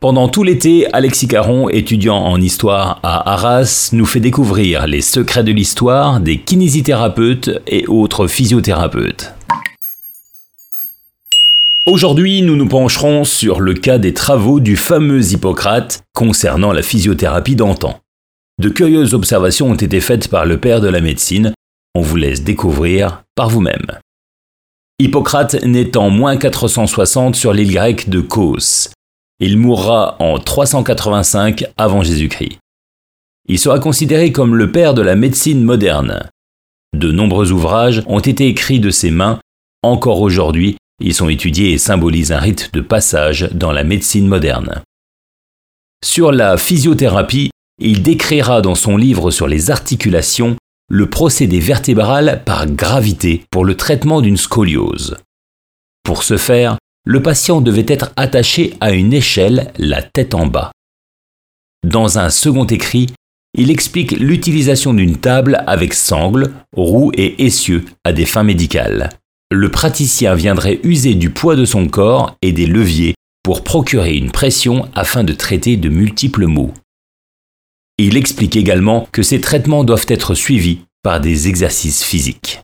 Pendant tout l'été, Alexis Caron, étudiant en histoire à Arras, nous fait découvrir les secrets de l'histoire des kinésithérapeutes et autres physiothérapeutes. Aujourd'hui, nous nous pencherons sur le cas des travaux du fameux Hippocrate concernant la physiothérapie d'antan. De curieuses observations ont été faites par le père de la médecine, on vous laisse découvrir par vous-même. Hippocrate naît en moins 460 sur l'île grecque de Kos. Il mourra en 385 avant Jésus-Christ. Il sera considéré comme le père de la médecine moderne. De nombreux ouvrages ont été écrits de ses mains. Encore aujourd'hui, ils sont étudiés et symbolisent un rite de passage dans la médecine moderne. Sur la physiothérapie, il décrira dans son livre sur les articulations le procédé vertébral par gravité pour le traitement d'une scoliose. Pour ce faire, le patient devait être attaché à une échelle, la tête en bas. Dans un second écrit, il explique l'utilisation d'une table avec sangle, roues et essieux à des fins médicales. Le praticien viendrait user du poids de son corps et des leviers pour procurer une pression afin de traiter de multiples maux. Il explique également que ces traitements doivent être suivis par des exercices physiques.